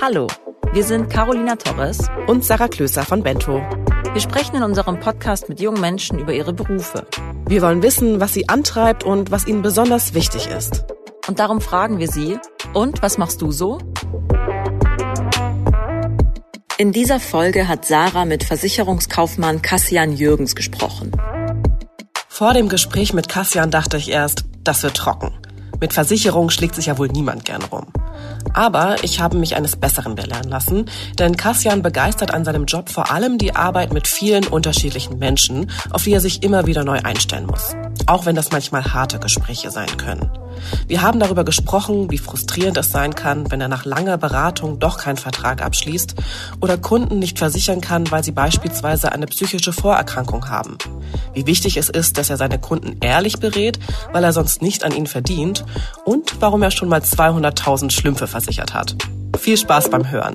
Hallo, wir sind Carolina Torres und Sarah Klöser von Bento. Wir sprechen in unserem Podcast mit jungen Menschen über ihre Berufe. Wir wollen wissen, was sie antreibt und was ihnen besonders wichtig ist. Und darum fragen wir sie, und was machst du so? In dieser Folge hat Sarah mit Versicherungskaufmann Kassian Jürgens gesprochen. Vor dem Gespräch mit Kassian dachte ich erst, das wird trocken. Mit Versicherung schlägt sich ja wohl niemand gern rum. Aber ich habe mich eines Besseren belehren lassen, denn Kassian begeistert an seinem Job vor allem die Arbeit mit vielen unterschiedlichen Menschen, auf die er sich immer wieder neu einstellen muss. Auch wenn das manchmal harte Gespräche sein können. Wir haben darüber gesprochen, wie frustrierend es sein kann, wenn er nach langer Beratung doch keinen Vertrag abschließt oder Kunden nicht versichern kann, weil sie beispielsweise eine psychische Vorerkrankung haben. Wie wichtig es ist, dass er seine Kunden ehrlich berät, weil er sonst nicht an ihnen verdient und warum er schon mal 200.000 Schlümpfe versichert hat. Viel Spaß beim Hören.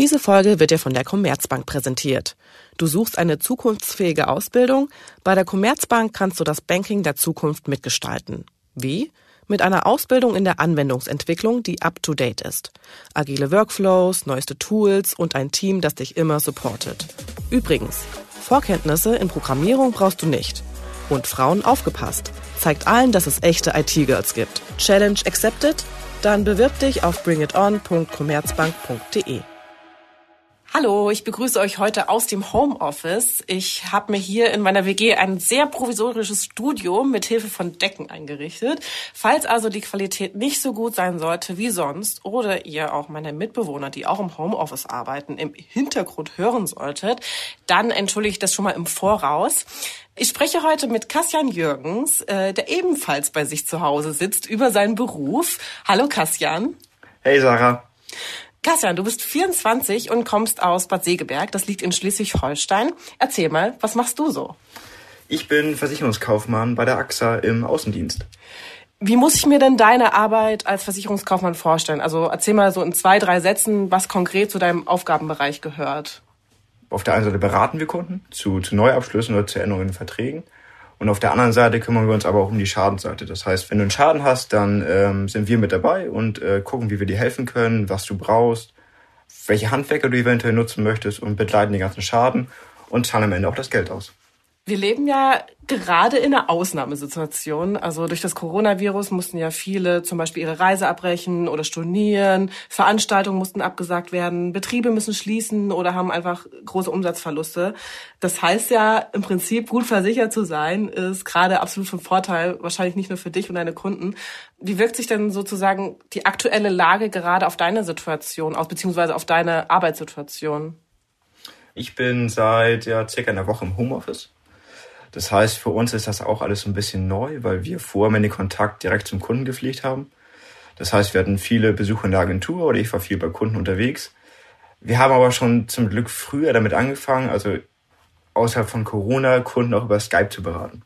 Diese Folge wird dir von der Commerzbank präsentiert. Du suchst eine zukunftsfähige Ausbildung? Bei der Commerzbank kannst du das Banking der Zukunft mitgestalten. Wie? Mit einer Ausbildung in der Anwendungsentwicklung, die up-to-date ist. Agile Workflows, neueste Tools und ein Team, das dich immer supportet. Übrigens, Vorkenntnisse in Programmierung brauchst du nicht. Und Frauen aufgepasst. Zeigt allen, dass es echte IT-Girls gibt. Challenge accepted? Dann bewirb dich auf bringiton.commerzbank.de. Hallo, ich begrüße euch heute aus dem Homeoffice. Ich habe mir hier in meiner WG ein sehr provisorisches Studio mit Hilfe von Decken eingerichtet. Falls also die Qualität nicht so gut sein sollte wie sonst oder ihr auch meine Mitbewohner, die auch im Homeoffice arbeiten, im Hintergrund hören solltet, dann entschuldige ich das schon mal im Voraus. Ich spreche heute mit Kassian Jürgens, äh, der ebenfalls bei sich zu Hause sitzt, über seinen Beruf. Hallo Kassian. Hey Sarah. Kassian, du bist 24 und kommst aus Bad Segeberg. Das liegt in Schleswig-Holstein. Erzähl mal, was machst du so? Ich bin Versicherungskaufmann bei der AXA im Außendienst. Wie muss ich mir denn deine Arbeit als Versicherungskaufmann vorstellen? Also erzähl mal so in zwei, drei Sätzen, was konkret zu deinem Aufgabenbereich gehört. Auf der einen Seite beraten wir Kunden zu, zu Neuabschlüssen oder zu Änderungen in Verträgen. Und auf der anderen Seite kümmern wir uns aber auch um die Schadenseite. Das heißt, wenn du einen Schaden hast, dann ähm, sind wir mit dabei und äh, gucken, wie wir dir helfen können, was du brauchst, welche Handwerker du eventuell nutzen möchtest und begleiten den ganzen Schaden und zahlen am Ende auch das Geld aus. Wir leben ja gerade in einer Ausnahmesituation. Also durch das Coronavirus mussten ja viele zum Beispiel ihre Reise abbrechen oder stornieren. Veranstaltungen mussten abgesagt werden. Betriebe müssen schließen oder haben einfach große Umsatzverluste. Das heißt ja im Prinzip, gut versichert zu sein, ist gerade absolut von Vorteil, wahrscheinlich nicht nur für dich und deine Kunden. Wie wirkt sich denn sozusagen die aktuelle Lage gerade auf deine Situation aus, beziehungsweise auf deine Arbeitssituation? Ich bin seit ja, circa einer Woche im Homeoffice das heißt, für uns ist das auch alles ein bisschen neu, weil wir vorher den Kontakt direkt zum Kunden gepflegt haben. Das heißt, wir hatten viele Besuche in der Agentur oder ich war viel bei Kunden unterwegs. Wir haben aber schon zum Glück früher damit angefangen, also außerhalb von Corona Kunden auch über Skype zu beraten.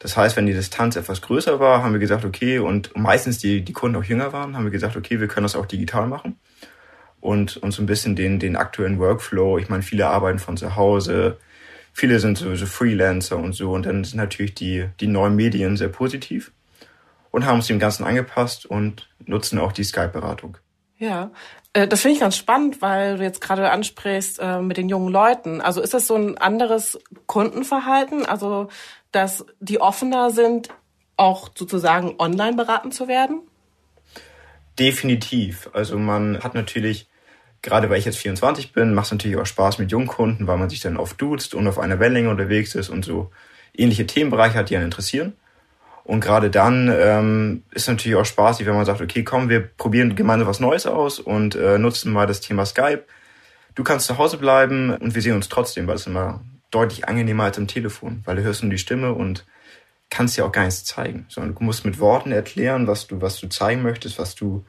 Das heißt, wenn die Distanz etwas größer war, haben wir gesagt, okay, und meistens die, die Kunden auch jünger waren, haben wir gesagt, okay, wir können das auch digital machen und uns so ein bisschen den, den aktuellen Workflow, ich meine, viele arbeiten von zu Hause, viele sind sowieso Freelancer und so und dann sind natürlich die, die neuen Medien sehr positiv und haben uns dem Ganzen angepasst und nutzen auch die Skype-Beratung. Ja, äh, das finde ich ganz spannend, weil du jetzt gerade ansprichst äh, mit den jungen Leuten. Also ist das so ein anderes Kundenverhalten, also dass die offener sind, auch sozusagen online beraten zu werden? Definitiv. Also man hat natürlich gerade weil ich jetzt 24 bin, macht es natürlich auch Spaß mit Jungkunden, weil man sich dann oft duzt und auf einer Wellenlänge unterwegs ist und so ähnliche Themenbereiche hat, die einen interessieren. Und gerade dann ähm, ist natürlich auch spaßig, wenn man sagt, okay, komm, wir probieren gemeinsam was Neues aus und äh, nutzen mal das Thema Skype. Du kannst zu Hause bleiben und wir sehen uns trotzdem, weil es immer deutlich angenehmer als am Telefon, weil du hörst nur die Stimme und kannst ja auch gar nichts zeigen, sondern du musst mit Worten erklären, was du, was du zeigen möchtest, was du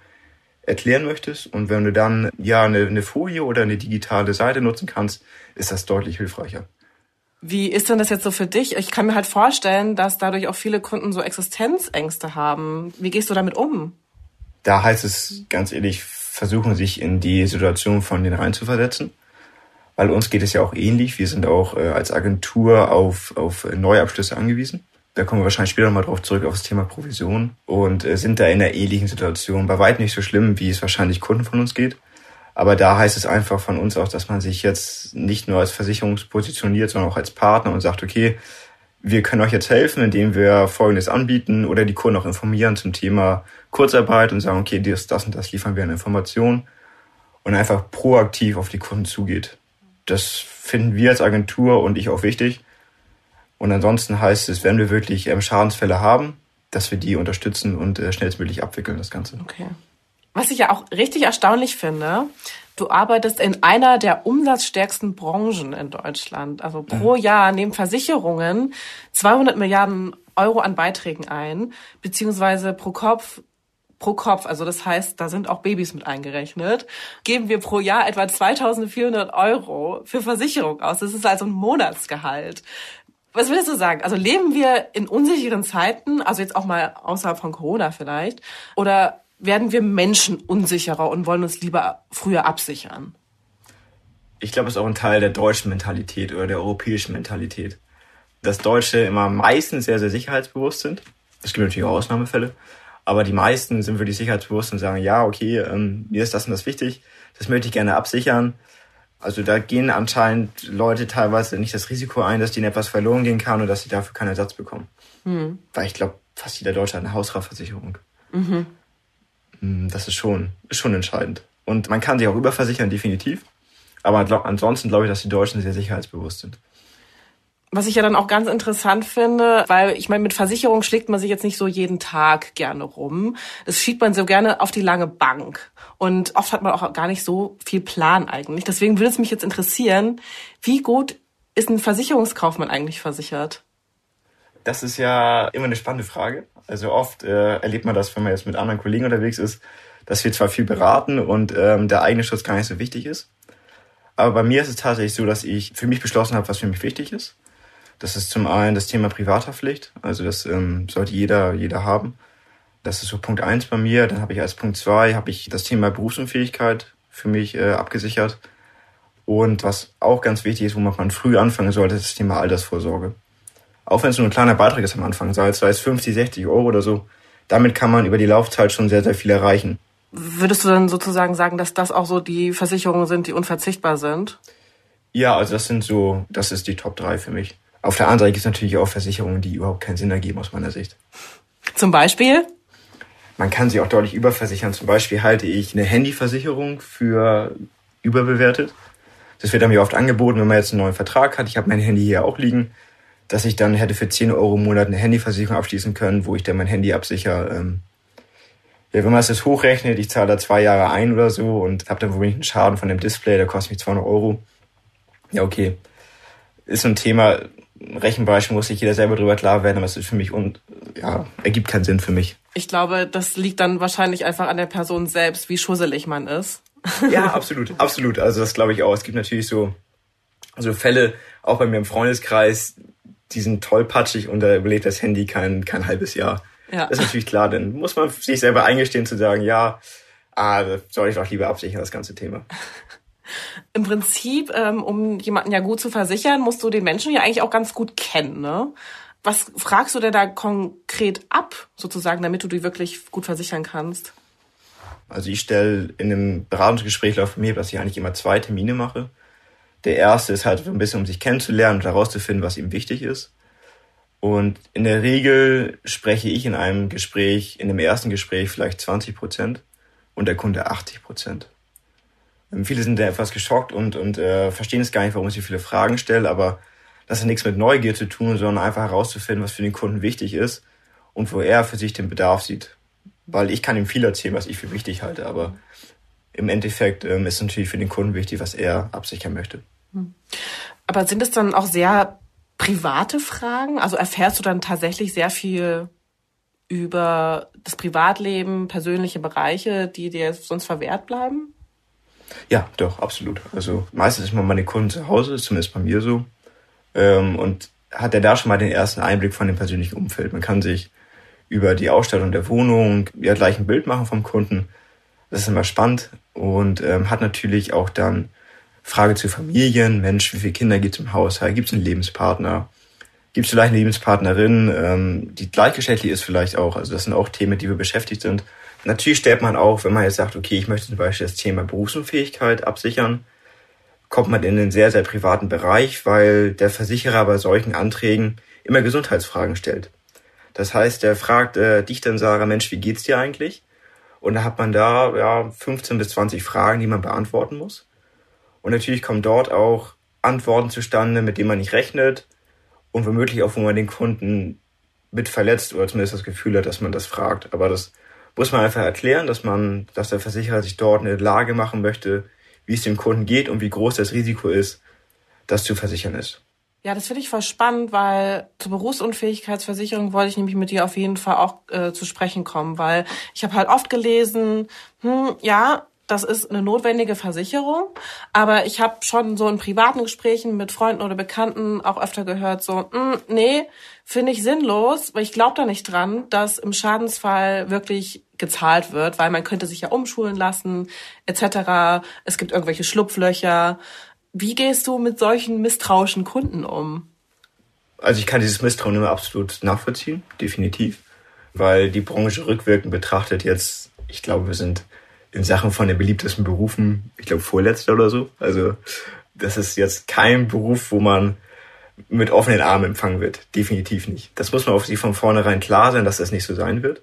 erklären möchtest. Und wenn du dann ja eine, eine Folie oder eine digitale Seite nutzen kannst, ist das deutlich hilfreicher. Wie ist denn das jetzt so für dich? Ich kann mir halt vorstellen, dass dadurch auch viele Kunden so Existenzängste haben. Wie gehst du damit um? Da heißt es ganz ehrlich, versuchen sich in die Situation von denen reinzuversetzen. weil uns geht es ja auch ähnlich. Wir sind auch äh, als Agentur auf, auf Neuabschlüsse angewiesen. Da kommen wir wahrscheinlich später nochmal drauf zurück auf das Thema Provision und äh, sind da in einer ähnlichen Situation. Bei weitem nicht so schlimm, wie es wahrscheinlich Kunden von uns geht. Aber da heißt es einfach von uns auch, dass man sich jetzt nicht nur als Versicherung positioniert, sondern auch als Partner und sagt, okay, wir können euch jetzt helfen, indem wir Folgendes anbieten oder die Kunden auch informieren zum Thema Kurzarbeit und sagen, okay, das, das und das liefern wir an Informationen und einfach proaktiv auf die Kunden zugeht. Das finden wir als Agentur und ich auch wichtig. Und ansonsten heißt es, wenn wir wirklich ähm, Schadensfälle haben, dass wir die unterstützen und äh, schnellstmöglich abwickeln, das Ganze. Okay. Was ich ja auch richtig erstaunlich finde, du arbeitest in einer der umsatzstärksten Branchen in Deutschland. Also pro Jahr nehmen Versicherungen 200 Milliarden Euro an Beiträgen ein, beziehungsweise pro Kopf pro Kopf, also das heißt, da sind auch Babys mit eingerechnet, geben wir pro Jahr etwa 2400 Euro für Versicherung aus. Das ist also ein Monatsgehalt. Was willst du sagen? Also leben wir in unsicheren Zeiten, also jetzt auch mal außerhalb von Corona vielleicht, oder werden wir Menschen unsicherer und wollen uns lieber früher absichern? Ich glaube, es ist auch ein Teil der deutschen Mentalität oder der europäischen Mentalität. Dass Deutsche immer meistens sehr, sehr sicherheitsbewusst sind. Es gibt natürlich auch Ausnahmefälle. Aber die meisten sind wirklich sicherheitsbewusst und sagen, ja, okay, ähm, mir ist das und das wichtig, das möchte ich gerne absichern. Also da gehen anscheinend Leute teilweise nicht das Risiko ein, dass denen etwas verloren gehen kann oder dass sie dafür keinen Ersatz bekommen. Mhm. Weil ich glaube, fast jeder Deutsche hat eine Hausratversicherung. Mhm. Das ist schon, ist schon entscheidend. Und man kann sich auch überversichern, definitiv. Aber ansonsten glaube ich, dass die Deutschen sehr sicherheitsbewusst sind. Was ich ja dann auch ganz interessant finde, weil ich meine, mit Versicherung schlägt man sich jetzt nicht so jeden Tag gerne rum. Das schiebt man so gerne auf die lange Bank. Und oft hat man auch gar nicht so viel Plan eigentlich. Deswegen würde es mich jetzt interessieren, wie gut ist ein Versicherungskaufmann eigentlich versichert? Das ist ja immer eine spannende Frage. Also oft äh, erlebt man das, wenn man jetzt mit anderen Kollegen unterwegs ist, dass wir zwar viel beraten und ähm, der eigene Schutz gar nicht so wichtig ist. Aber bei mir ist es tatsächlich so, dass ich für mich beschlossen habe, was für mich wichtig ist. Das ist zum einen das Thema Privathaftpflicht. Also das ähm, sollte jeder, jeder haben. Das ist so Punkt eins bei mir. Dann habe ich als Punkt zwei habe ich das Thema Berufsunfähigkeit für mich äh, abgesichert. Und was auch ganz wichtig ist, wo man früh anfangen sollte, ist das Thema Altersvorsorge. Auch wenn es nur ein kleiner Beitrag ist am Anfang, sei es 50, 60 Euro oder so, damit kann man über die Laufzeit schon sehr, sehr viel erreichen. Würdest du dann sozusagen sagen, dass das auch so die Versicherungen sind, die unverzichtbar sind? Ja, also das sind so, das ist die Top 3 für mich. Auf der anderen Seite gibt es natürlich auch Versicherungen, die überhaupt keinen Sinn ergeben aus meiner Sicht. Zum Beispiel? Man kann sie auch deutlich überversichern. Zum Beispiel halte ich eine Handyversicherung für überbewertet. Das wird mir oft angeboten, wenn man jetzt einen neuen Vertrag hat. Ich habe mein Handy hier auch liegen, dass ich dann hätte für 10 Euro im Monat eine Handyversicherung abschließen können, wo ich dann mein Handy absichere. Ähm, ja, wenn man es jetzt hochrechnet, ich zahle da zwei Jahre ein oder so und habe dann womöglich einen Schaden von dem Display, der kostet mich 200 Euro. Ja, okay. Ist so ein Thema, Rechenbeispiel muss sich jeder selber drüber klar werden, aber es ist für mich und ja, ergibt keinen Sinn für mich. Ich glaube, das liegt dann wahrscheinlich einfach an der Person selbst, wie schusselig man ist. Ja, absolut, absolut. Also das glaube ich auch. Es gibt natürlich so, so Fälle, auch bei mir im Freundeskreis, die sind tollpatschig und da überlebt das Handy kein, kein halbes Jahr. Ja. Das ist natürlich klar, dann muss man sich selber eingestehen zu sagen, ja, ah, soll ich doch lieber absichern, das ganze Thema. Im Prinzip, ähm, um jemanden ja gut zu versichern, musst du den Menschen ja eigentlich auch ganz gut kennen, ne? Was fragst du denn da konkret ab, sozusagen, damit du die wirklich gut versichern kannst? Also ich stelle in einem Beratungsgespräch auf mir, dass ich eigentlich immer zwei Termine mache. Der erste ist halt ein bisschen, um sich kennenzulernen und herauszufinden, was ihm wichtig ist. Und in der Regel spreche ich in einem Gespräch, in dem ersten Gespräch vielleicht 20 Prozent und der Kunde 80 Prozent. Ähm, viele sind da etwas geschockt und, und äh, verstehen es gar nicht, warum ich so viele Fragen stelle, aber das hat nichts mit Neugier zu tun, sondern einfach herauszufinden, was für den Kunden wichtig ist und wo er für sich den Bedarf sieht. Weil ich kann ihm viel erzählen, was ich für wichtig halte, aber im Endeffekt ähm, ist natürlich für den Kunden wichtig, was er absichern möchte. Hm. Aber sind es dann auch sehr private Fragen? Also erfährst du dann tatsächlich sehr viel über das Privatleben, persönliche Bereiche, die dir sonst verwehrt bleiben? Ja, doch, absolut. Also meistens ist man meine Kunden zu Hause, zumindest bei mir so. Ähm, und hat er da schon mal den ersten Einblick von dem persönlichen Umfeld. Man kann sich über die Ausstattung der Wohnung ja gleich ein Bild machen vom Kunden. Das ist immer spannend und ähm, hat natürlich auch dann Frage zu Familien, Mensch, wie viele Kinder gibt es im Haushalt, gibt es einen Lebenspartner, gibt es vielleicht eine Lebenspartnerin, ähm, die gleichgeschlechtlich ist vielleicht auch. Also das sind auch Themen, die wir beschäftigt sind. Natürlich stellt man auch, wenn man jetzt sagt, okay, ich möchte zum Beispiel das Thema Berufsunfähigkeit absichern, kommt man in einen sehr, sehr privaten Bereich, weil der Versicherer bei solchen Anträgen immer Gesundheitsfragen stellt. Das heißt, er fragt äh, dich dann, Sarah, Mensch, wie geht's dir eigentlich? Und da hat man da ja 15 bis 20 Fragen, die man beantworten muss. Und natürlich kommen dort auch Antworten zustande, mit denen man nicht rechnet und womöglich auch, wo man den Kunden mit verletzt oder zumindest das Gefühl hat, dass man das fragt. Aber das muss man einfach erklären, dass man, dass der Versicherer sich dort eine Lage machen möchte, wie es dem Kunden geht und wie groß das Risiko ist, das zu versichern ist. Ja, das finde ich voll spannend, weil zur Berufsunfähigkeitsversicherung wollte ich nämlich mit dir auf jeden Fall auch äh, zu sprechen kommen, weil ich habe halt oft gelesen, hm, ja, das ist eine notwendige Versicherung. Aber ich habe schon so in privaten Gesprächen mit Freunden oder Bekannten auch öfter gehört, so, mm, nee, finde ich sinnlos, weil ich glaube da nicht dran, dass im Schadensfall wirklich gezahlt wird, weil man könnte sich ja umschulen lassen, etc. Es gibt irgendwelche Schlupflöcher. Wie gehst du mit solchen misstrauischen Kunden um? Also ich kann dieses Misstrauen immer absolut nachvollziehen, definitiv. Weil die Branche rückwirkend betrachtet jetzt, ich glaube, wir sind in Sachen von den beliebtesten Berufen, ich glaube, vorletzter oder so. Also das ist jetzt kein Beruf, wo man mit offenen Armen empfangen wird. Definitiv nicht. Das muss man auf sich von vornherein klar sein, dass das nicht so sein wird.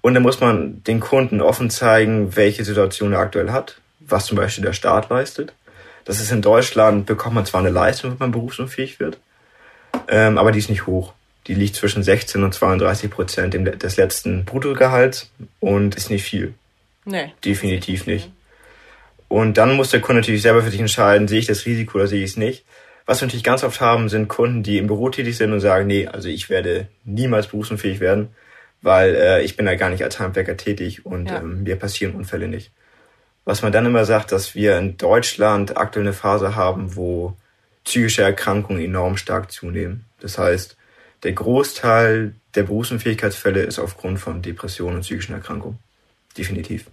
Und dann muss man den Kunden offen zeigen, welche Situation er aktuell hat, was zum Beispiel der Staat leistet. Das ist in Deutschland, bekommt man zwar eine Leistung, wenn man berufsunfähig wird, ähm, aber die ist nicht hoch. Die liegt zwischen 16 und 32 Prozent des letzten Bruttogehalts und ist nicht viel. Nee. Definitiv nicht. Und dann muss der Kunde natürlich selber für sich entscheiden, sehe ich das Risiko oder sehe ich es nicht. Was wir natürlich ganz oft haben, sind Kunden, die im Büro tätig sind und sagen, nee, also ich werde niemals berufsunfähig werden, weil äh, ich bin da gar nicht als Handwerker tätig und ja. ähm, mir passieren Unfälle nicht. Was man dann immer sagt, dass wir in Deutschland aktuell eine Phase haben, wo psychische Erkrankungen enorm stark zunehmen. Das heißt, der Großteil der Berufsunfähigkeitsfälle ist aufgrund von Depressionen und psychischen Erkrankungen definitiv.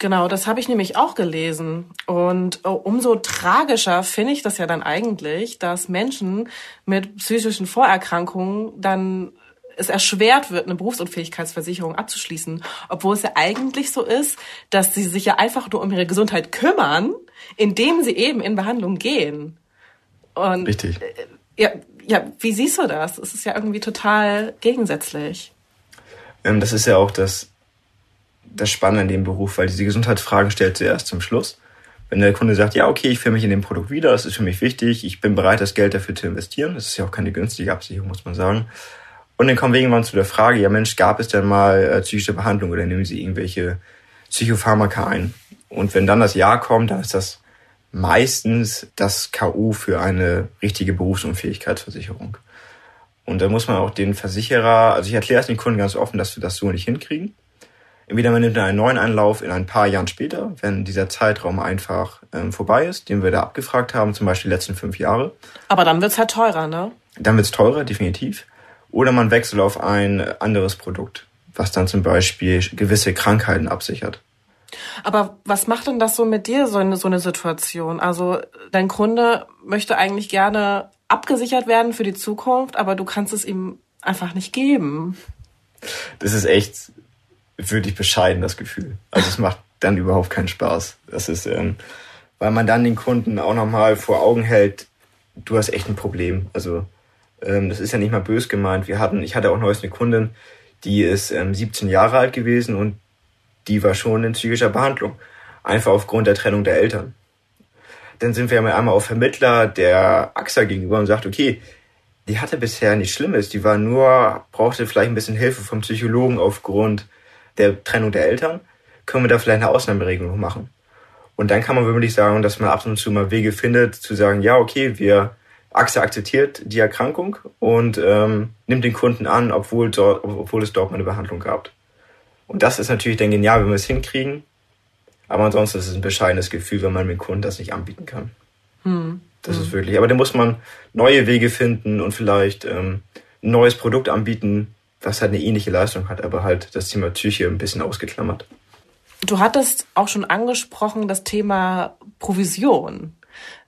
Genau, das habe ich nämlich auch gelesen. Und oh, umso tragischer finde ich das ja dann eigentlich, dass Menschen mit psychischen Vorerkrankungen dann es erschwert wird, eine Berufsunfähigkeitsversicherung abzuschließen, obwohl es ja eigentlich so ist, dass sie sich ja einfach nur um ihre Gesundheit kümmern, indem sie eben in Behandlung gehen. Und Richtig. Äh, ja, ja, wie siehst du das? Es ist ja irgendwie total gegensätzlich. Ähm, das ist ja auch das das Spannende in dem Beruf, weil diese Gesundheitsfragen stellt sie erst zum Schluss. Wenn der Kunde sagt, ja, okay, ich fühle mich in dem Produkt wieder, das ist für mich wichtig, ich bin bereit, das Geld dafür zu investieren, das ist ja auch keine günstige Absicherung, muss man sagen. Und dann kommen wir irgendwann zu der Frage, ja Mensch, gab es denn mal äh, psychische Behandlung oder nehmen Sie irgendwelche Psychopharmaka ein? Und wenn dann das Ja kommt, dann ist das meistens das K.O. für eine richtige Berufsunfähigkeitsversicherung. Und da muss man auch den Versicherer, also ich erkläre es den Kunden ganz offen, dass wir das so nicht hinkriegen. Entweder man nimmt einen neuen Anlauf in ein paar Jahren später, wenn dieser Zeitraum einfach ähm, vorbei ist, den wir da abgefragt haben, zum Beispiel die letzten fünf Jahre. Aber dann wird's halt teurer, ne? Dann wird's teurer, definitiv. Oder man wechselt auf ein anderes Produkt, was dann zum Beispiel gewisse Krankheiten absichert. Aber was macht denn das so mit dir, so eine, so eine Situation? Also dein Kunde möchte eigentlich gerne abgesichert werden für die Zukunft, aber du kannst es ihm einfach nicht geben. Das ist echt wirklich bescheiden, das Gefühl. Also es macht dann überhaupt keinen Spaß. Das ist, ähm, weil man dann den Kunden auch nochmal vor Augen hält, du hast echt ein Problem. Also ähm, das ist ja nicht mal bös gemeint. Wir hatten, ich hatte auch neues eine Kundin, die ist ähm, 17 Jahre alt gewesen und die war schon in psychischer Behandlung. Einfach aufgrund der Trennung der Eltern. Dann sind wir einmal auf Vermittler der AXA gegenüber und sagt, okay, die hatte bisher nichts Schlimmes. Die war nur, brauchte vielleicht ein bisschen Hilfe vom Psychologen aufgrund der Trennung der Eltern, können wir da vielleicht eine Ausnahmeregelung machen. Und dann kann man wirklich sagen, dass man ab und zu mal Wege findet, zu sagen, ja, okay, wir AXA akzeptiert die Erkrankung und ähm, nimmt den Kunden an, obwohl, dort, obwohl es dort mal eine Behandlung gab. Und das ist natürlich dann genial, wenn wir es hinkriegen. Aber ansonsten ist es ein bescheidenes Gefühl, wenn man dem Kunden das nicht anbieten kann. Hm. Das hm. ist wirklich. Aber da muss man neue Wege finden und vielleicht ähm, ein neues Produkt anbieten, was halt eine ähnliche Leistung hat, aber halt das Thema Psyche ein bisschen ausgeklammert. Du hattest auch schon angesprochen das Thema Provision.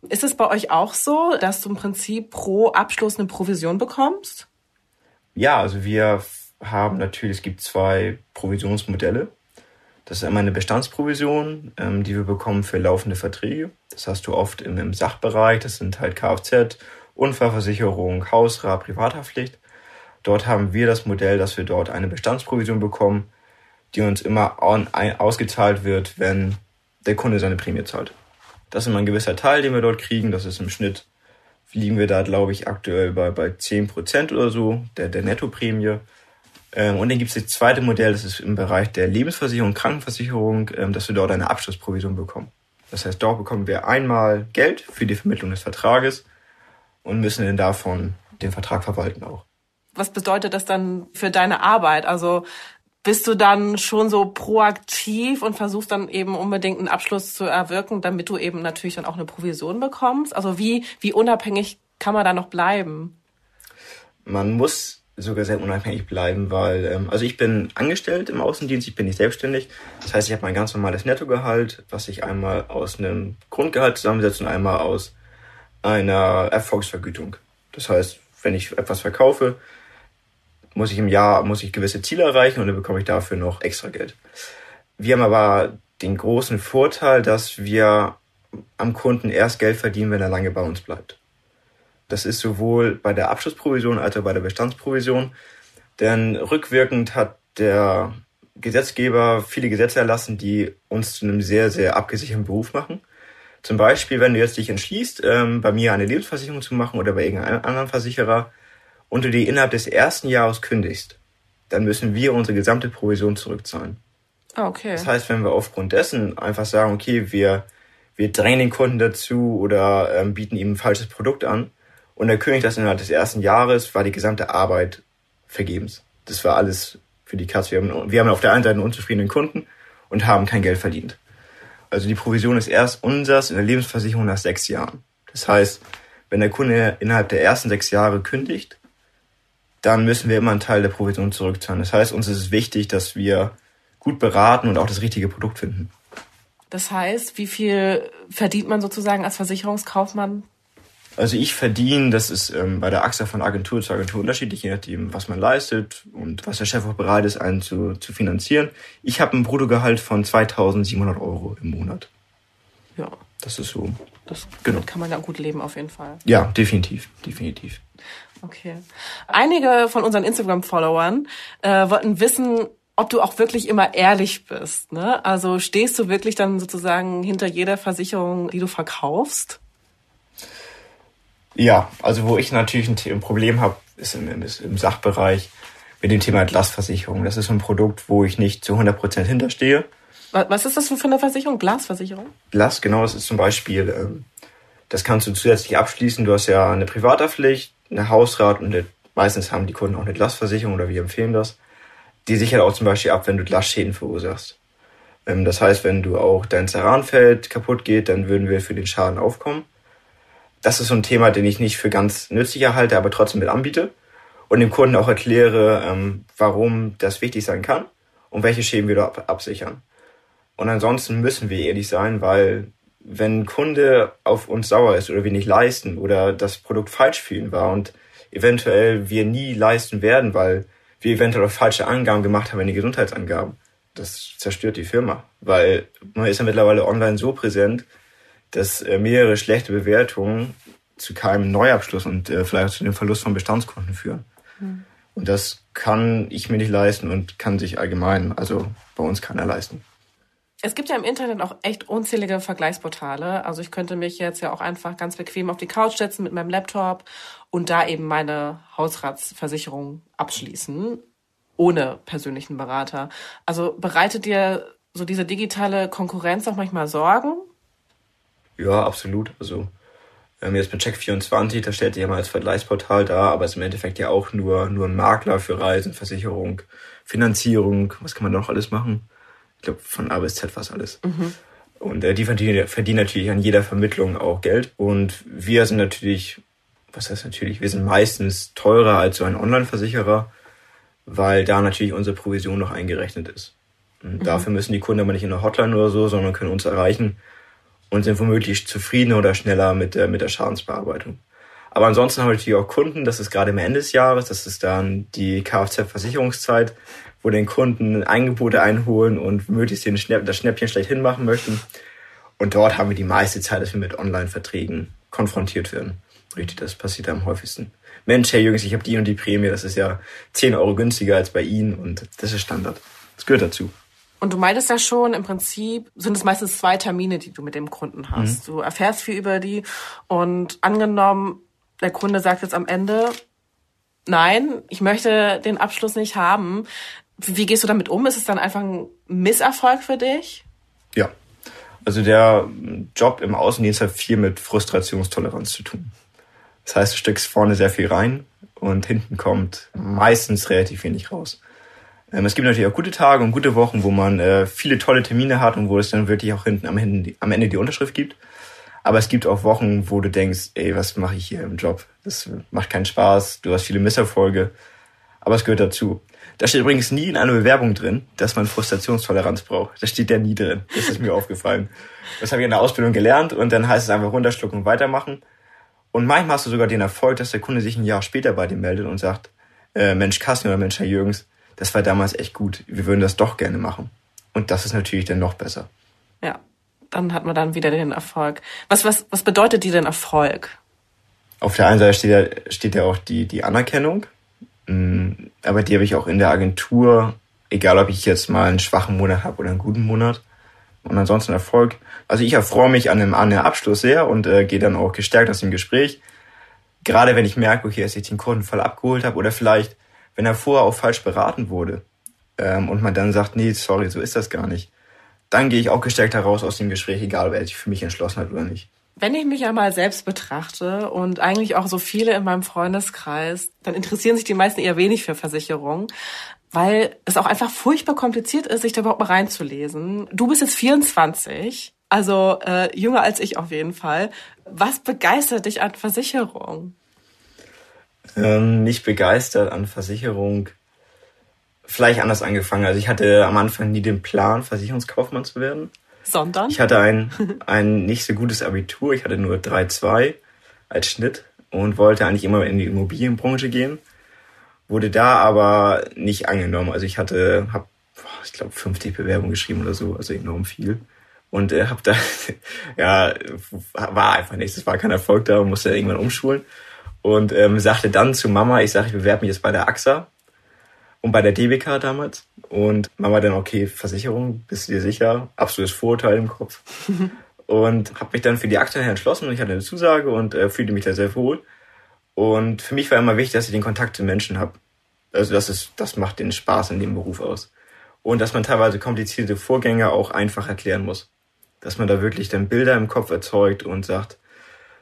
Ist es bei euch auch so, dass du im Prinzip pro Abschluss eine Provision bekommst? Ja, also wir haben natürlich, es gibt zwei Provisionsmodelle. Das ist einmal eine Bestandsprovision, ähm, die wir bekommen für laufende Verträge. Das hast du oft im, im Sachbereich, das sind halt Kfz, Unfallversicherung, Hausrat, Privathaftpflicht. Dort haben wir das Modell, dass wir dort eine Bestandsprovision bekommen, die uns immer on, ein, ausgezahlt wird, wenn der Kunde seine Prämie zahlt. Das ist immer ein gewisser Teil, den wir dort kriegen. Das ist im Schnitt, liegen wir da, glaube ich, aktuell bei, bei 10% oder so der, der Nettoprämie. Ähm, und dann gibt es das zweite Modell, das ist im Bereich der Lebensversicherung, Krankenversicherung, ähm, dass wir dort eine Abschlussprovision bekommen. Das heißt, dort bekommen wir einmal Geld für die Vermittlung des Vertrages und müssen dann davon den Vertrag verwalten auch. Was bedeutet das dann für deine Arbeit? Also bist du dann schon so proaktiv und versuchst dann eben unbedingt einen Abschluss zu erwirken, damit du eben natürlich dann auch eine Provision bekommst? Also wie, wie unabhängig kann man da noch bleiben? Man muss sogar sehr unabhängig bleiben, weil, ähm, also ich bin angestellt im Außendienst, ich bin nicht selbstständig. Das heißt, ich habe mein ganz normales Nettogehalt, was ich einmal aus einem Grundgehalt zusammensetze und einmal aus einer Erfolgsvergütung. Das heißt, wenn ich etwas verkaufe, muss ich im Jahr, muss ich gewisse Ziele erreichen und dann bekomme ich dafür noch extra Geld. Wir haben aber den großen Vorteil, dass wir am Kunden erst Geld verdienen, wenn er lange bei uns bleibt. Das ist sowohl bei der Abschlussprovision als auch bei der Bestandsprovision. Denn rückwirkend hat der Gesetzgeber viele Gesetze erlassen, die uns zu einem sehr, sehr abgesicherten Beruf machen. Zum Beispiel, wenn du jetzt dich entschließt, ähm, bei mir eine Lebensversicherung zu machen oder bei irgendeinem anderen Versicherer, und du die innerhalb des ersten Jahres kündigst, dann müssen wir unsere gesamte Provision zurückzahlen. Ah, okay. Das heißt, wenn wir aufgrund dessen einfach sagen, okay, wir, wir drängen den Kunden dazu oder ähm, bieten ihm ein falsches Produkt an und er kündigt das innerhalb des ersten Jahres, war die gesamte Arbeit vergebens. Das war alles für die Katze. Wir haben, wir haben auf der einen Seite einen unzufriedenen Kunden und haben kein Geld verdient. Also die Provision ist erst unsers in der Lebensversicherung nach sechs Jahren. Das heißt, wenn der Kunde innerhalb der ersten sechs Jahre kündigt, dann müssen wir immer einen Teil der Provision zurückzahlen. Das heißt, uns ist es wichtig, dass wir gut beraten und auch das richtige Produkt finden. Das heißt, wie viel verdient man sozusagen als Versicherungskaufmann? Also ich verdiene, das ist ähm, bei der AXA von Agentur zu Agentur unterschiedlich, je nachdem, was man leistet und was der Chef auch bereit ist, einen zu, zu finanzieren. Ich habe ein Bruttogehalt von 2.700 Euro im Monat. Ja. Das ist so. Das genau. kann man ja gut leben auf jeden Fall. Ja, definitiv, definitiv. Okay. Einige von unseren Instagram-Followern äh, wollten wissen, ob du auch wirklich immer ehrlich bist. Ne? Also stehst du wirklich dann sozusagen hinter jeder Versicherung, die du verkaufst? Ja, also wo ich natürlich ein, Problem habe, ist im, ist im Sachbereich mit dem Thema Glasversicherung. Das ist so ein Produkt, wo ich nicht zu 100% hinterstehe. Was ist das für eine Versicherung? Glasversicherung? Glas, genau. Das ist zum Beispiel, ähm, das kannst du zusätzlich abschließen. Du hast ja eine Privathaftpflicht, eine Hausrat und eine, meistens haben die Kunden auch eine Glasversicherung oder wir empfehlen das. Die sichert auch zum Beispiel ab, wenn du Glasschäden verursachst. Ähm, das heißt, wenn du auch dein Ceranfeld kaputt geht, dann würden wir für den Schaden aufkommen. Das ist so ein Thema, den ich nicht für ganz nützlich erhalte, aber trotzdem mit anbiete und dem Kunden auch erkläre, ähm, warum das wichtig sein kann und welche Schäden wir da absichern. Und ansonsten müssen wir ehrlich sein, weil wenn ein Kunde auf uns sauer ist oder wir nicht leisten oder das Produkt falsch für ihn war und eventuell wir nie leisten werden, weil wir eventuell auch falsche Angaben gemacht haben in die Gesundheitsangaben, das zerstört die Firma, weil man ist ja mittlerweile online so präsent, dass äh, mehrere schlechte Bewertungen zu keinem Neuabschluss und äh, vielleicht zu dem Verlust von Bestandskunden führen. Mhm. Und das kann ich mir nicht leisten und kann sich allgemein, also bei uns keiner leisten. Es gibt ja im Internet auch echt unzählige Vergleichsportale. Also ich könnte mich jetzt ja auch einfach ganz bequem auf die Couch setzen mit meinem Laptop und da eben meine Hausratsversicherung abschließen, ohne persönlichen Berater. Also bereitet dir so diese digitale Konkurrenz auch manchmal Sorgen? Ja, absolut. Also ähm, jetzt mit Check24, da stellt sich ja mal als Vergleichsportal dar, aber es ist im Endeffekt ja auch nur, nur ein Makler für Reisen, Versicherung, Finanzierung, was kann man noch alles machen? Ich glaube, von A bis Z fast alles. Mhm. Und äh, die verdienen, verdienen natürlich an jeder Vermittlung auch Geld. Und wir sind natürlich, was heißt natürlich, wir sind meistens teurer als so ein Online-Versicherer, weil da natürlich unsere Provision noch eingerechnet ist. Mhm. Dafür müssen die Kunden aber nicht in der Hotline oder so, sondern können uns erreichen und sind womöglich zufriedener oder schneller mit der, mit der Schadensbearbeitung. Aber ansonsten haben wir natürlich auch Kunden, das ist gerade am Ende des Jahres, das ist dann die Kfz-Versicherungszeit, wo den Kunden Angebote einholen und möglichst den Schnäpp, das Schnäppchen schlecht hinmachen möchten. Und dort haben wir die meiste Zeit, dass wir mit Online-Verträgen konfrontiert werden. Richtig, das passiert am häufigsten. Mensch, Herr Jürgens, ich habe die und die Prämie, das ist ja 10 Euro günstiger als bei Ihnen und das ist Standard. Das gehört dazu. Und du meintest ja schon, im Prinzip sind es meistens zwei Termine, die du mit dem Kunden hast. Mhm. Du erfährst viel über die und angenommen, der Kunde sagt jetzt am Ende, nein, ich möchte den Abschluss nicht haben. Wie gehst du damit um? Ist es dann einfach ein Misserfolg für dich? Ja. Also der Job im Außendienst hat viel mit Frustrationstoleranz zu tun. Das heißt, du steckst vorne sehr viel rein und hinten kommt meistens relativ wenig raus. Ähm, es gibt natürlich auch gute Tage und gute Wochen, wo man äh, viele tolle Termine hat und wo es dann wirklich auch hinten am Ende, am Ende die Unterschrift gibt. Aber es gibt auch Wochen, wo du denkst, ey, was mache ich hier im Job? Das macht keinen Spaß, du hast viele Misserfolge. Aber es gehört dazu. Da steht übrigens nie in einer Bewerbung drin, dass man Frustrationstoleranz braucht. Das steht ja nie drin. Das ist mir aufgefallen. Das habe ich in der Ausbildung gelernt und dann heißt es einfach runterschlucken und weitermachen. Und manchmal hast du sogar den Erfolg, dass der Kunde sich ein Jahr später bei dir meldet und sagt, äh, Mensch Kassen oder Mensch Herr Jürgens, das war damals echt gut. Wir würden das doch gerne machen. Und das ist natürlich dann noch besser. Ja, dann hat man dann wieder den Erfolg. Was, was, was bedeutet dir denn Erfolg? Auf der einen Seite steht ja, steht ja auch die, die Anerkennung. Mm, aber die habe ich auch in der Agentur, egal ob ich jetzt mal einen schwachen Monat habe oder einen guten Monat. Und ansonsten Erfolg. Also ich erfreue mich an dem, an dem Abschluss sehr und äh, gehe dann auch gestärkt aus dem Gespräch. Gerade wenn ich merke, okay, dass ich den Kunden voll abgeholt habe oder vielleicht, wenn er vorher auch falsch beraten wurde ähm, und man dann sagt, nee, sorry, so ist das gar nicht dann gehe ich auch gestärkt heraus aus dem Gespräch, egal ob er sich für mich entschlossen hat oder nicht. Wenn ich mich einmal selbst betrachte und eigentlich auch so viele in meinem Freundeskreis, dann interessieren sich die meisten eher wenig für Versicherungen, weil es auch einfach furchtbar kompliziert ist, sich da überhaupt mal reinzulesen. Du bist jetzt 24, also äh, jünger als ich auf jeden Fall. Was begeistert dich an Versicherung? Ähm, mich begeistert an Versicherung vielleicht anders angefangen. Also ich hatte am Anfang nie den Plan, Versicherungskaufmann zu werden. Sondern? Ich hatte ein, ein nicht so gutes Abitur. Ich hatte nur 3,2 als Schnitt und wollte eigentlich immer in die Immobilienbranche gehen. Wurde da aber nicht angenommen. Also ich hatte, hab, ich glaube, 50 Bewerbungen geschrieben oder so, also enorm viel. Und äh, hab da, ja, war einfach nichts. Es war kein Erfolg da und musste irgendwann umschulen. Und ähm, sagte dann zu Mama, ich sage, ich bewerbe mich jetzt bei der AXA und bei der DBK damals. Und Mama dann, okay, Versicherung, bist du dir sicher? Absolutes Vorurteil im Kopf. und habe mich dann für die Akte entschlossen und ich hatte eine Zusage und äh, fühlte mich da sehr wohl. Und für mich war immer wichtig, dass ich den Kontakt zu Menschen habe. Also das ist, das macht den Spaß in dem Beruf aus. Und dass man teilweise komplizierte Vorgänge auch einfach erklären muss. Dass man da wirklich dann Bilder im Kopf erzeugt und sagt,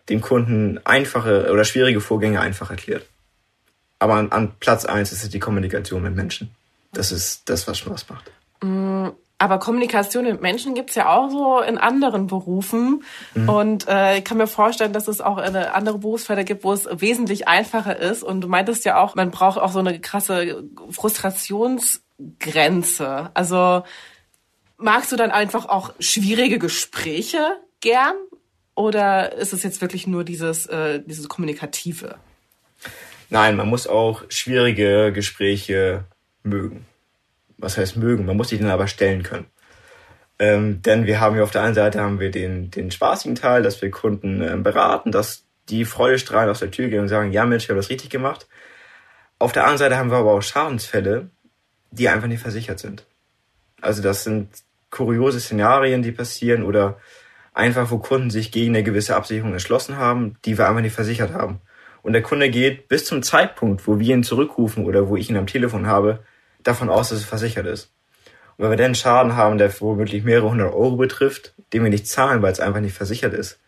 dem Kunden einfache oder schwierige Vorgänge einfach erklärt. Aber an, an Platz eins ist es die Kommunikation mit Menschen. Das ist das, was Spaß macht. Mm, aber Kommunikation mit Menschen gibt's ja auch so in anderen Berufen. Mhm. Und äh, ich kann mir vorstellen, dass es auch andere Berufsfelder gibt, wo es wesentlich einfacher ist. Und du meintest ja auch, man braucht auch so eine krasse Frustrationsgrenze. Also magst du dann einfach auch schwierige Gespräche gern? Oder ist es jetzt wirklich nur dieses, äh, dieses Kommunikative? Nein, man muss auch schwierige Gespräche mögen. Was heißt mögen? Man muss sich dann aber stellen können. Ähm, denn wir haben ja auf der einen Seite haben wir den, den spaßigen Teil, dass wir Kunden ähm, beraten, dass die Freude strahlen aus der Tür gehen und sagen, ja Mensch, ich habe das richtig gemacht. Auf der anderen Seite haben wir aber auch Schadensfälle, die einfach nicht versichert sind. Also das sind kuriose Szenarien, die passieren oder einfach, wo Kunden sich gegen eine gewisse Absicherung entschlossen haben, die wir einfach nicht versichert haben. Und der Kunde geht bis zum Zeitpunkt, wo wir ihn zurückrufen oder wo ich ihn am Telefon habe, davon aus, dass es versichert ist. Und wenn wir dann einen Schaden haben, der womöglich mehrere hundert Euro betrifft, den wir nicht zahlen, weil es einfach nicht versichert ist,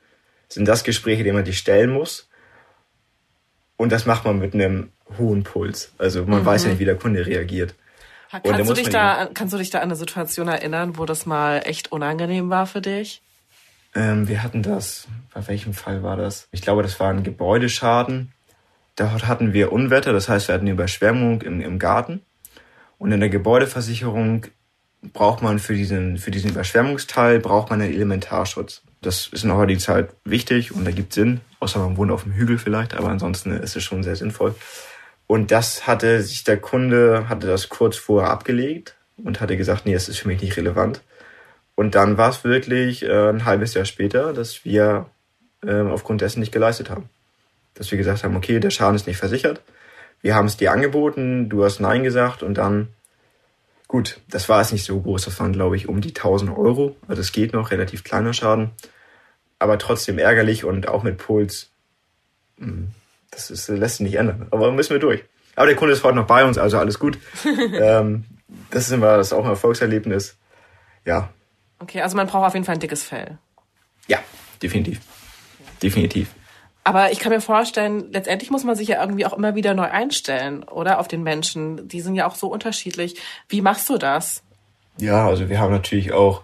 sind das Gespräche, die man sich stellen muss. Und das macht man mit einem hohen Puls. Also man mhm. weiß ja nicht, wie der Kunde reagiert. Kannst du, dich da, kannst du dich da an eine Situation erinnern, wo das mal echt unangenehm war für dich? Ähm, wir hatten das, bei welchem Fall war das? Ich glaube, das war ein Gebäudeschaden. Dort hatten wir Unwetter, das heißt, wir hatten eine Überschwemmung im, im Garten. Und in der Gebäudeversicherung braucht man für diesen, für diesen Überschwemmungsteil, braucht man einen Elementarschutz. Das ist in der heutigen Zeit wichtig und da gibt Sinn, außer man wohnt auf dem Hügel vielleicht, aber ansonsten ist es schon sehr sinnvoll. Und das hatte sich der Kunde, hatte das kurz vorher abgelegt und hatte gesagt, nee, das ist für mich nicht relevant. Und dann war es wirklich äh, ein halbes Jahr später, dass wir äh, aufgrund dessen nicht geleistet haben. Dass wir gesagt haben, okay, der Schaden ist nicht versichert. Wir haben es dir angeboten, du hast Nein gesagt und dann, gut, das war es nicht so groß, das waren, glaube ich, um die 1000 Euro. Also es geht noch, relativ kleiner Schaden. Aber trotzdem ärgerlich und auch mit Puls, hm, das ist, lässt sich nicht ändern. Aber müssen wir durch. Aber der Kunde ist heute noch bei uns, also alles gut. ähm, das ist immer das ist auch ein Erfolgserlebnis. Ja. Okay, also man braucht auf jeden Fall ein dickes Fell. Ja, definitiv. Definitiv. Aber ich kann mir vorstellen, letztendlich muss man sich ja irgendwie auch immer wieder neu einstellen, oder? Auf den Menschen. Die sind ja auch so unterschiedlich. Wie machst du das? Ja, also wir haben natürlich auch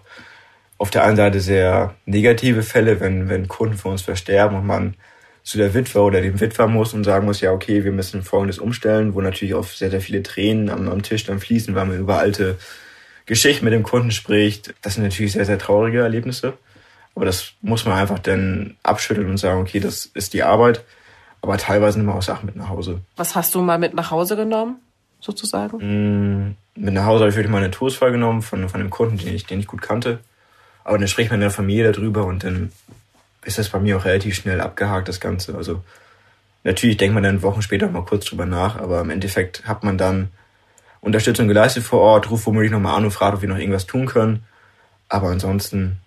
auf der einen Seite sehr negative Fälle, wenn, wenn Kunden für uns versterben und man zu der Witwe oder dem Witwer muss und sagen muss, ja, okay, wir müssen Folgendes umstellen, wo natürlich auch sehr, sehr viele Tränen am, am Tisch dann fließen, weil man über alte Geschichten mit dem Kunden spricht. Das sind natürlich sehr, sehr traurige Erlebnisse. Aber das muss man einfach dann abschütteln und sagen, okay, das ist die Arbeit. Aber teilweise nehmen wir auch Sachen mit nach Hause. Was hast du mal mit nach Hause genommen, sozusagen? Mm, mit nach Hause habe ich wirklich mal einen Todesfall genommen von, von einem Kunden, den ich, den ich gut kannte. Aber dann spricht man in der Familie darüber und dann ist das bei mir auch relativ schnell abgehakt, das Ganze. Also natürlich denkt man dann Wochen später mal kurz drüber nach, aber im Endeffekt hat man dann Unterstützung geleistet vor Ort, ruft womöglich nochmal an und fragt, ob wir noch irgendwas tun können. Aber ansonsten,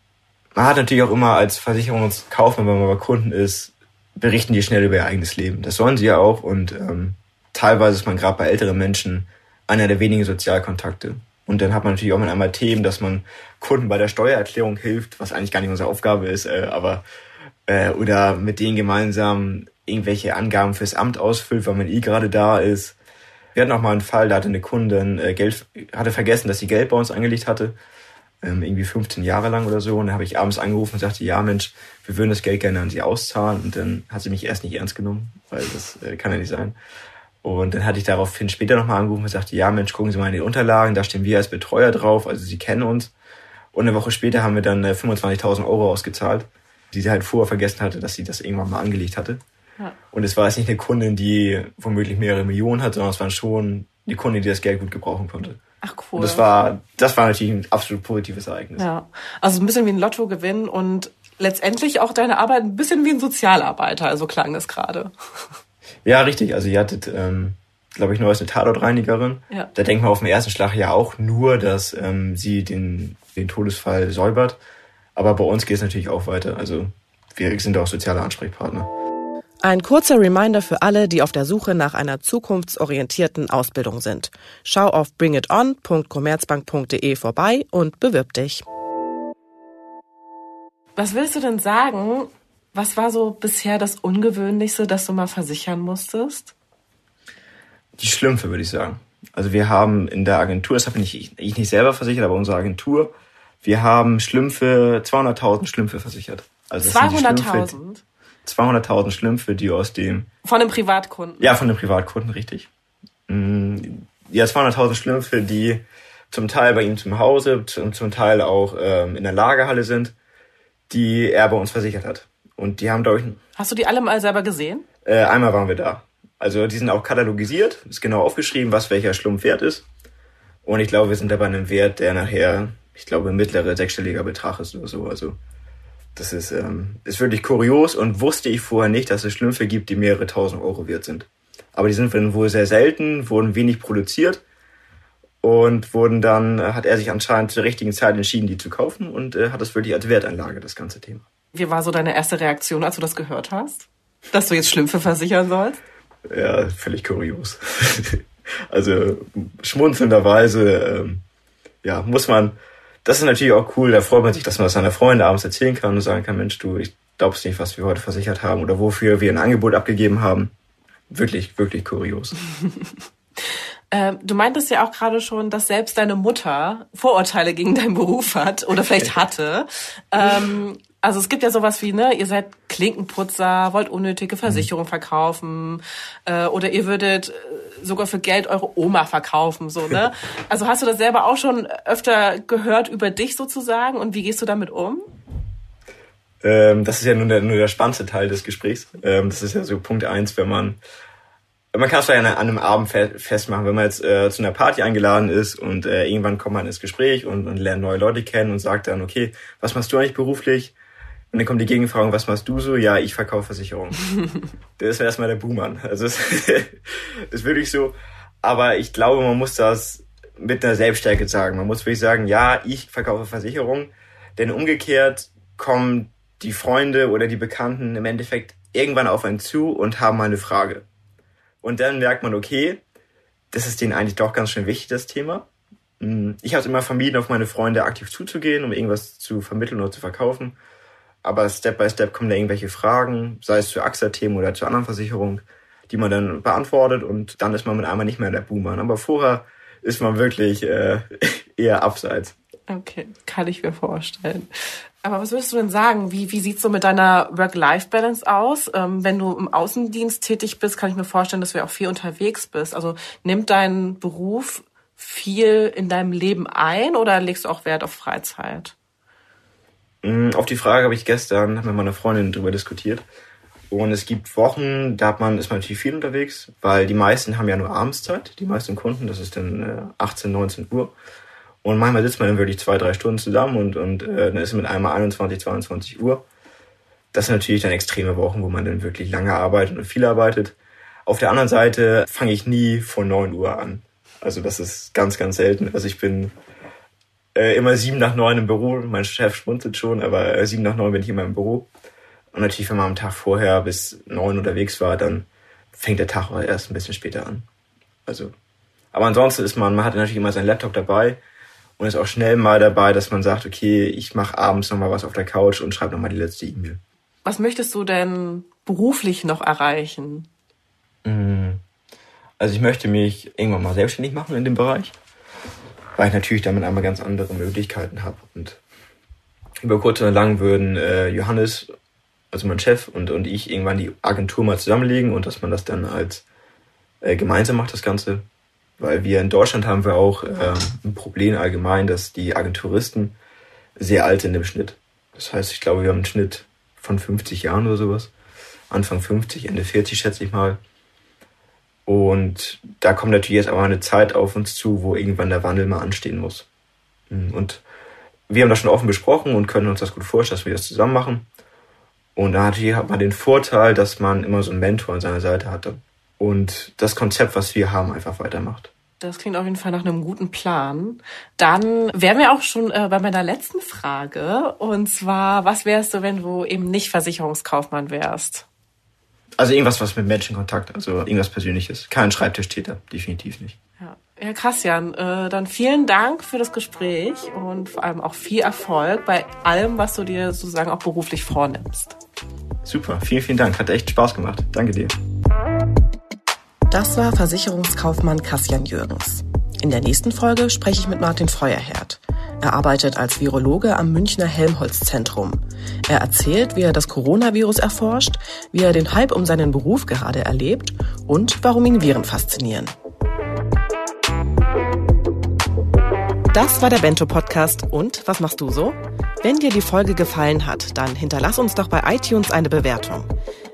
man hat natürlich auch immer als Versicherungskaufmann, wenn man bei Kunden ist, berichten die schnell über ihr eigenes Leben. Das sollen sie ja auch und ähm, teilweise ist man gerade bei älteren Menschen einer der wenigen Sozialkontakte. Und dann hat man natürlich auch mal einmal Themen, dass man Kunden bei der Steuererklärung hilft, was eigentlich gar nicht unsere Aufgabe ist, äh, aber äh, oder mit denen gemeinsam irgendwelche Angaben fürs Amt ausfüllt, weil man eh gerade da ist. Wir hatten auch mal einen Fall, da hatte eine Kundin äh, Geld, hatte vergessen, dass sie Geld bei uns angelegt hatte, ähm, irgendwie 15 Jahre lang oder so. Und dann habe ich abends angerufen und sagte, ja Mensch, wir würden das Geld gerne an sie auszahlen. Und dann hat sie mich erst nicht ernst genommen, weil das äh, kann ja nicht sein. Und dann hatte ich daraufhin später nochmal angerufen und sagte, ja Mensch, gucken Sie mal in die Unterlagen, da stehen wir als Betreuer drauf, also Sie kennen uns. Und eine Woche später haben wir dann 25.000 äh, Euro ausgezahlt, die sie halt vorher vergessen hatte, dass sie das irgendwann mal angelegt hatte. Ja. Und es war jetzt nicht eine Kundin, die womöglich mehrere Millionen hat, sondern es war schon die Kundin, die das Geld gut gebrauchen konnte. Ach cool. Und das war, das war natürlich ein absolut positives Ereignis. Ja, also ein bisschen wie ein Lottogewinn und letztendlich auch deine Arbeit ein bisschen wie ein Sozialarbeiter, also klang es gerade. Ja, richtig. Also ihr hattet, ähm, glaube ich, neues eine Tatortreinigerin. Ja. Da denkt man auf den ersten Schlag ja auch nur, dass ähm, sie den, den Todesfall säubert. Aber bei uns geht es natürlich auch weiter. Also wir sind auch soziale Ansprechpartner. Ein kurzer Reminder für alle, die auf der Suche nach einer zukunftsorientierten Ausbildung sind. Schau auf bringiton.commerzbank.de vorbei und bewirb dich. Was willst du denn sagen? Was war so bisher das Ungewöhnlichste, das du mal versichern musstest? Die Schlümpfe, würde ich sagen. Also wir haben in der Agentur, das habe ich, ich nicht selber versichert, aber unsere Agentur, wir haben Schlümpfe, 200.000 Schlümpfe versichert. Also 200.000? 200.000 Schlümpfe, die aus dem... Von einem Privatkunden? Ja, von einem Privatkunden, richtig. Mm, ja, 200.000 Schlümpfe, die zum Teil bei ihm zum Hause und zum Teil auch ähm, in der Lagerhalle sind, die er bei uns versichert hat. Und die haben, glaube ich... Hast du die alle mal selber gesehen? Äh, einmal waren wir da. Also die sind auch katalogisiert, ist genau aufgeschrieben, was welcher Schlumpf wert ist. Und ich glaube, wir sind da bei einem Wert, der nachher, ich glaube, mittlere sechsstelliger Betrag ist oder so. Also das ist, ähm, ist wirklich kurios und wusste ich vorher nicht, dass es Schlümpfe gibt, die mehrere tausend Euro wert sind. Aber die sind wohl sehr selten, wurden wenig produziert und wurden dann, hat er sich anscheinend zur richtigen Zeit entschieden, die zu kaufen und äh, hat das wirklich als Wertanlage, das ganze Thema. Wie war so deine erste Reaktion, als du das gehört hast? Dass du jetzt Schlümpfe versichern sollst? Ja, völlig kurios. also schmunzelnderweise, ähm, ja, muss man, das ist natürlich auch cool, da freut man sich, dass man das seiner Freunde abends erzählen kann und sagen kann, Mensch, du, ich glaub's nicht, was wir heute versichert haben oder wofür wir ein Angebot abgegeben haben. Wirklich, wirklich kurios. Ähm, du meintest ja auch gerade schon, dass selbst deine Mutter Vorurteile gegen deinen Beruf hat oder vielleicht hatte. Ähm, Also es gibt ja sowas wie, ne, ihr seid Klinkenputzer, wollt unnötige Versicherungen verkaufen äh, oder ihr würdet äh, sogar für Geld eure Oma verkaufen, so, ne? Also hast du das selber auch schon öfter gehört über dich sozusagen und wie gehst du damit um? Ähm, das ist ja nur der, nur der spannendste Teil des Gesprächs. Ähm, das ist ja so Punkt eins, wenn man man kann es ja an einem Abend festmachen, wenn man jetzt äh, zu einer Party eingeladen ist und äh, irgendwann kommt man ins Gespräch und, und lernt neue Leute kennen und sagt dann, okay, was machst du eigentlich beruflich? Und dann kommt die Gegenfrage, was machst du so? Ja, ich verkaufe Versicherungen. das ist erstmal der Buhmann. Also das ist wirklich so. Aber ich glaube, man muss das mit einer Selbststärke sagen. Man muss wirklich sagen, ja, ich verkaufe Versicherungen. Denn umgekehrt kommen die Freunde oder die Bekannten im Endeffekt irgendwann auf einen zu und haben mal eine Frage. Und dann merkt man, okay, das ist denen eigentlich doch ganz schön wichtig, das Thema. Hm, ich habe es immer vermieden, auf meine Freunde aktiv zuzugehen, um irgendwas zu vermitteln oder zu verkaufen. Aber Step by Step kommen da irgendwelche Fragen, sei es zu AXA-Themen oder zu anderen Versicherungen, die man dann beantwortet und dann ist man mit einmal nicht mehr der Boomer. Aber vorher ist man wirklich äh, eher abseits. Okay, kann ich mir vorstellen. Aber was würdest du denn sagen? Wie, wie sieht's so mit deiner Work-Life-Balance aus? Ähm, wenn du im Außendienst tätig bist, kann ich mir vorstellen, dass du auch viel unterwegs bist. Also nimmt dein Beruf viel in deinem Leben ein oder legst du auch Wert auf Freizeit? Mm, auf die Frage habe ich gestern mit meiner Freundin drüber diskutiert. Und es gibt Wochen, da hat man, ist man natürlich viel unterwegs, weil die meisten haben ja nur Abendszeit, die meisten Kunden, das ist dann 18, äh, 19 Uhr. Und manchmal sitzt man dann wirklich zwei, drei Stunden zusammen und, und äh, dann ist es mit einmal 21, 22 Uhr. Das sind natürlich dann extreme Wochen, wo man dann wirklich lange arbeitet und viel arbeitet. Auf der anderen Seite fange ich nie von 9 Uhr an. Also das ist ganz, ganz selten. Also ich bin äh, immer sieben nach neun im Büro. Mein Chef schmunzelt schon, aber äh, sieben nach neun bin ich immer im Büro. Und natürlich, wenn man am Tag vorher bis neun unterwegs war, dann fängt der Tag erst ein bisschen später an. Also, aber ansonsten ist man, man hat natürlich immer seinen Laptop dabei und ist auch schnell mal dabei, dass man sagt, okay, ich mache abends noch mal was auf der Couch und schreibe noch mal die letzte E-Mail. Was möchtest du denn beruflich noch erreichen? Mhm. Also ich möchte mich irgendwann mal selbstständig machen in dem Bereich, weil ich natürlich damit einmal ganz andere Möglichkeiten habe. Und über kurz oder lang würden äh, Johannes, also mein Chef und, und ich irgendwann die Agentur mal zusammenlegen und dass man das dann als äh, gemeinsam macht, das Ganze. Weil wir in Deutschland haben wir auch ähm, ein Problem allgemein, dass die Agenturisten sehr alt sind im Schnitt. Das heißt, ich glaube, wir haben einen Schnitt von 50 Jahren oder sowas. Anfang 50, Ende 40 schätze ich mal. Und da kommt natürlich jetzt aber eine Zeit auf uns zu, wo irgendwann der Wandel mal anstehen muss. Hm, und wir haben das schon offen besprochen und können uns das gut vorstellen, dass wir das zusammen machen. Und da hat man den Vorteil, dass man immer so einen Mentor an seiner Seite hatte und das Konzept, was wir haben, einfach weitermacht. Das klingt auf jeden Fall nach einem guten Plan. Dann wären wir auch schon äh, bei meiner letzten Frage. Und zwar, was wärst du, wenn du eben nicht Versicherungskaufmann wärst? Also irgendwas, was mit Menschenkontakt, also irgendwas Persönliches. Kein Schreibtischtäter, definitiv nicht. Ja, ja Christian, äh, dann vielen Dank für das Gespräch und vor allem auch viel Erfolg bei allem, was du dir sozusagen auch beruflich vornimmst. Super, vielen, vielen Dank. Hat echt Spaß gemacht. Danke dir. Das war Versicherungskaufmann Kassian Jürgens. In der nächsten Folge spreche ich mit Martin Feuerherd. Er arbeitet als Virologe am Münchner Helmholtz-Zentrum. Er erzählt, wie er das Coronavirus erforscht, wie er den Hype um seinen Beruf gerade erlebt und warum ihn Viren faszinieren. Das war der Bento Podcast. Und was machst du so? Wenn dir die Folge gefallen hat, dann hinterlass uns doch bei iTunes eine Bewertung.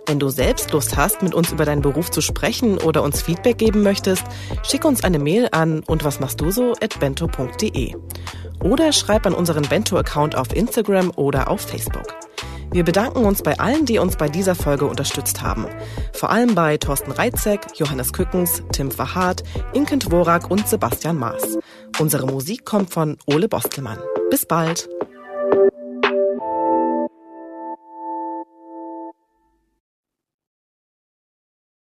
Wenn du selbst Lust hast, mit uns über deinen Beruf zu sprechen oder uns Feedback geben möchtest, schick uns eine Mail an und was machst du so at bento.de. Oder schreib an unseren Bento-Account auf Instagram oder auf Facebook. Wir bedanken uns bei allen, die uns bei dieser Folge unterstützt haben. Vor allem bei Thorsten Reitzek, Johannes Kückens, Tim Verhardt, Inken Dvorak und Sebastian Maas. Unsere Musik kommt von Ole Bostelmann. Bis bald!